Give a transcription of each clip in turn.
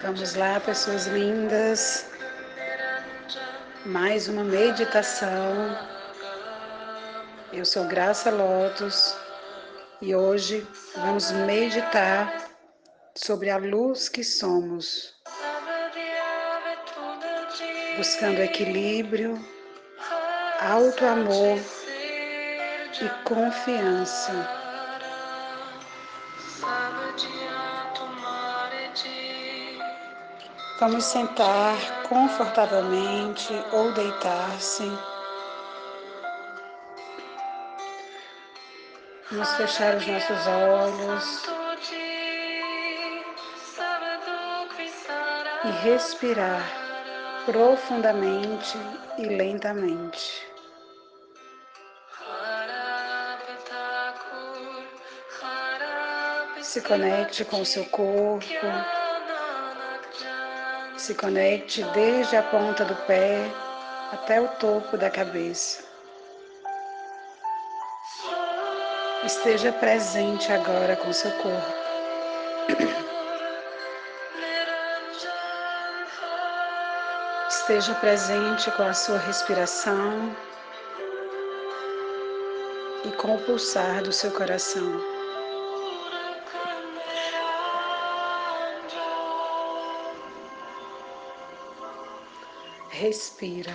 Vamos lá, pessoas lindas. Mais uma meditação. Eu sou Graça Lotus e hoje vamos meditar sobre a luz que somos, buscando equilíbrio, alto amor e confiança. Vamos sentar confortavelmente ou deitar-se. Vamos fechar os nossos olhos e respirar profundamente e lentamente. Se conecte com o seu corpo. Se conecte desde a ponta do pé até o topo da cabeça. Esteja presente agora com seu corpo. Esteja presente com a sua respiração e com o pulsar do seu coração. Respira.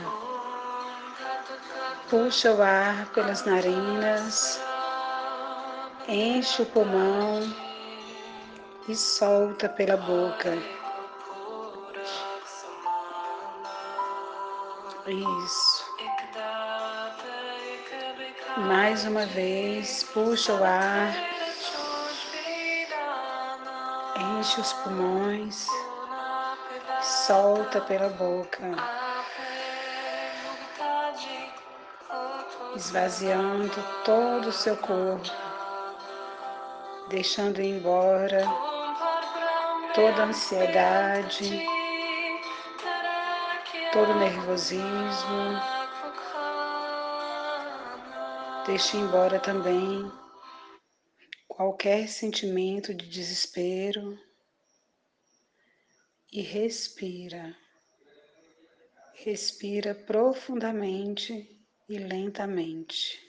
Puxa o ar pelas narinas, enche o pulmão e solta pela boca. Isso. Mais uma vez, puxa o ar, enche os pulmões, solta pela boca. Esvaziando todo o seu corpo, deixando embora toda a ansiedade, todo o nervosismo. Deixe embora também qualquer sentimento de desespero e respira. Respira profundamente e lentamente.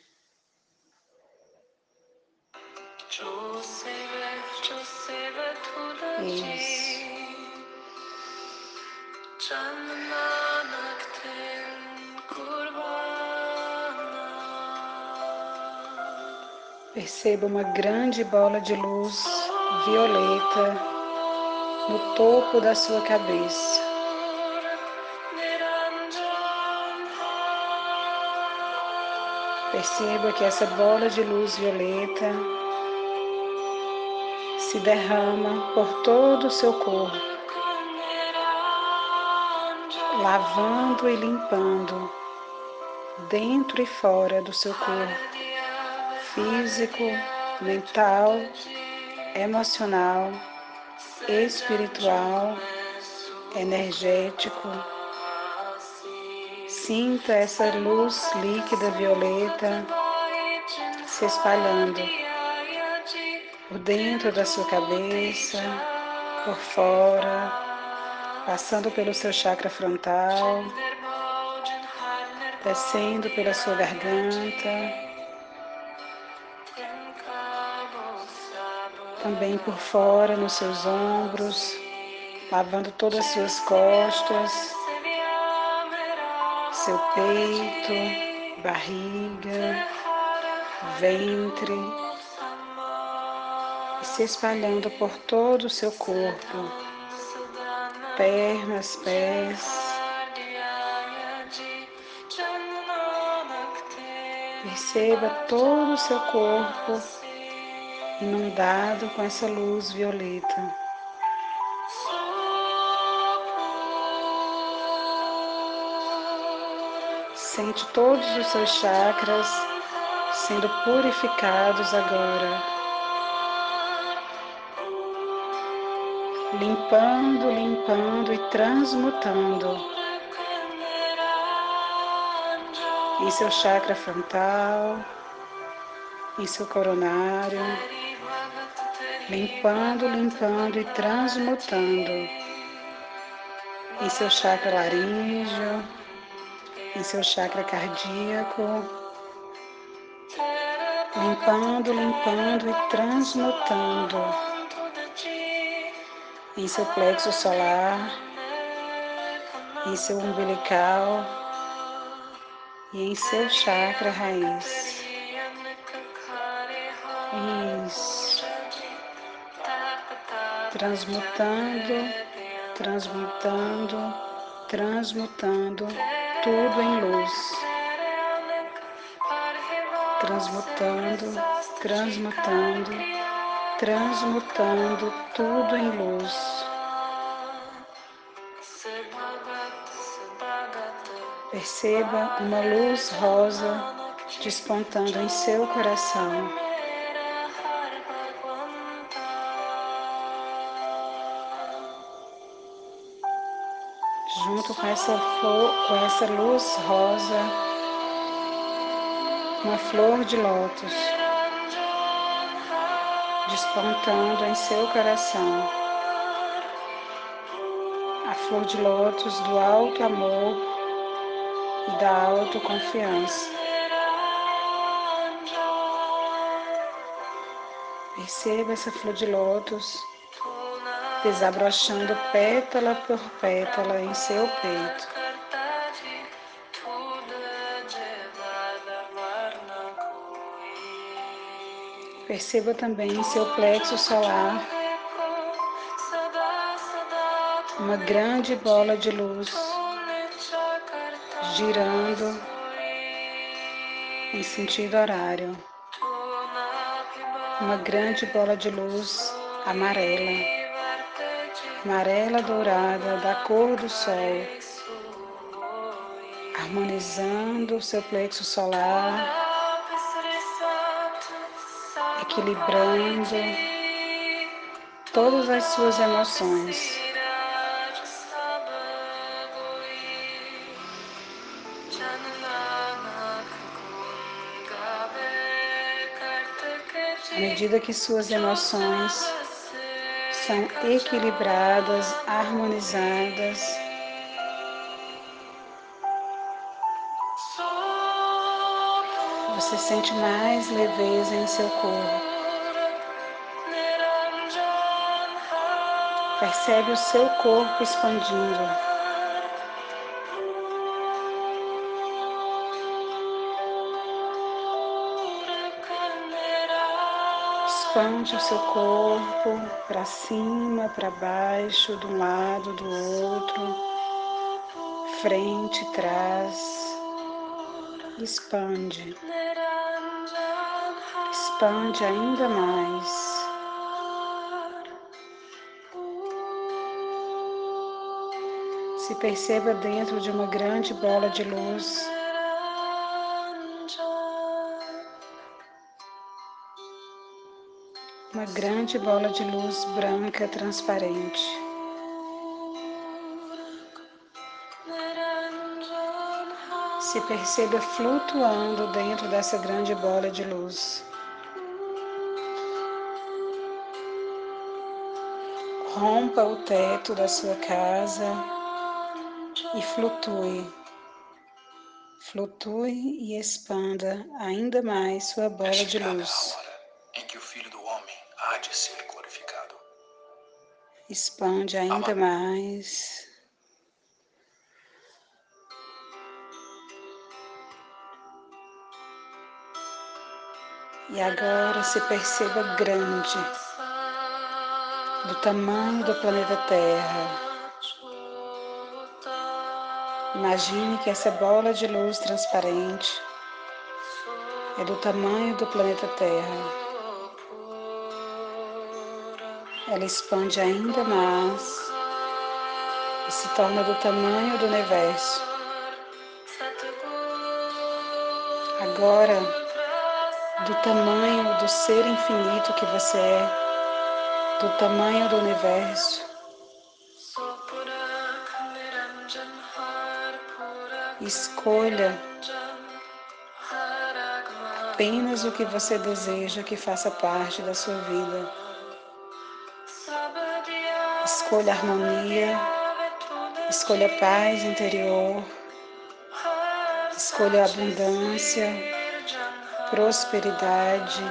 Perceba uma grande bola de luz violeta no topo da sua cabeça. Perceba que essa bola de luz violeta se derrama por todo o seu corpo, lavando e limpando dentro e fora do seu corpo, físico, mental, emocional, espiritual, energético Sinta essa luz líquida violeta se espalhando por dentro da sua cabeça, por fora, passando pelo seu chakra frontal, descendo pela sua garganta, também por fora nos seus ombros, lavando todas as suas costas seu peito, barriga, ventre e se espalhando por todo o seu corpo, pernas, pés. Perceba todo o seu corpo inundado com essa luz violeta. Sente todos os seus chakras sendo purificados agora. Limpando, limpando e transmutando. Em seu chakra frontal, em seu coronário, limpando, limpando e transmutando. Em seu chakra laríngeo, em seu chakra cardíaco, limpando, limpando e transmutando em seu plexo solar, em seu umbilical e em seu chakra raiz. Isso. Transmutando, transmutando, transmutando tudo em luz. Transmutando, transmutando, transmutando tudo em luz. Perceba uma luz rosa despontando em seu coração. Junto com essa flor, com essa luz rosa, uma flor de lótus despontando em seu coração. A flor de lótus do alto amor e da autoconfiança. Perceba essa flor de lótus desabrochando pétala por pétala em seu peito. Perceba também seu plexo solar, uma grande bola de luz girando em sentido horário uma grande bola de luz amarela, amarela dourada da cor do sol, harmonizando o seu plexo solar, equilibrando todas as suas emoções. À medida que suas emoções são equilibradas, harmonizadas, você sente mais leveza em seu corpo. Percebe o seu corpo expandindo. Expande o seu corpo para cima, para baixo, de um lado, do outro, frente, trás. Expande. Expande ainda mais. Se perceba dentro de uma grande bola de luz grande bola de luz branca transparente. Se perceba flutuando dentro dessa grande bola de luz. Rompa o teto da sua casa e flutue. Flutue e expanda ainda mais sua bola de luz. Há de ser glorificado. Expande ainda mais. E agora se perceba grande, do tamanho do planeta Terra. Imagine que essa bola de luz transparente é do tamanho do planeta Terra. Ela expande ainda mais e se torna do tamanho do universo. Agora, do tamanho do ser infinito que você é, do tamanho do universo, escolha apenas o que você deseja que faça parte da sua vida. Escolha harmonia, escolha paz interior, escolha abundância, prosperidade,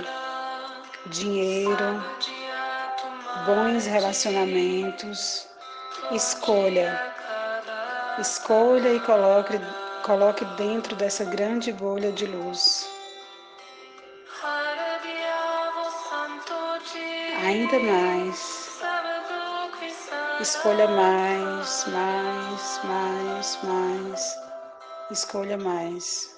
dinheiro, bons relacionamentos. Escolha, escolha e coloque, coloque dentro dessa grande bolha de luz. Ainda mais. Escolha mais, mais, mais, mais. Escolha mais.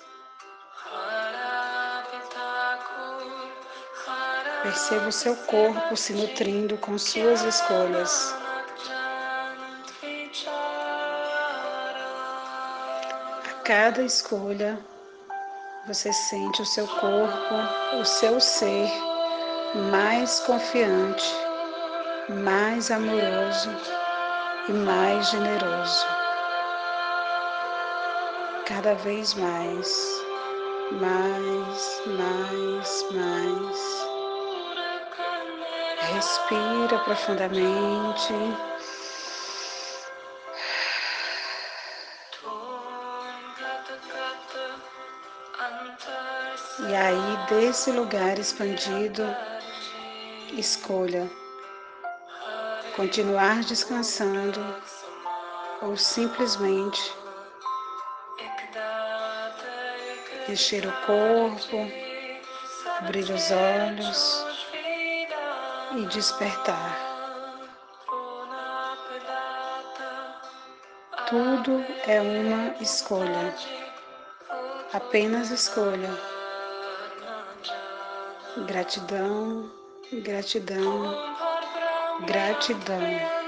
Perceba o seu corpo se nutrindo com suas escolhas. A cada escolha, você sente o seu corpo, o seu ser mais confiante, mais amoroso e mais generoso. Cada vez mais, mais, mais, mais. Respira profundamente. E aí, desse lugar expandido, escolha continuar descansando ou simplesmente mexer o corpo, abrir os olhos e despertar. Tudo é uma escolha, apenas escolha. Gratidão, gratidão, gratidão.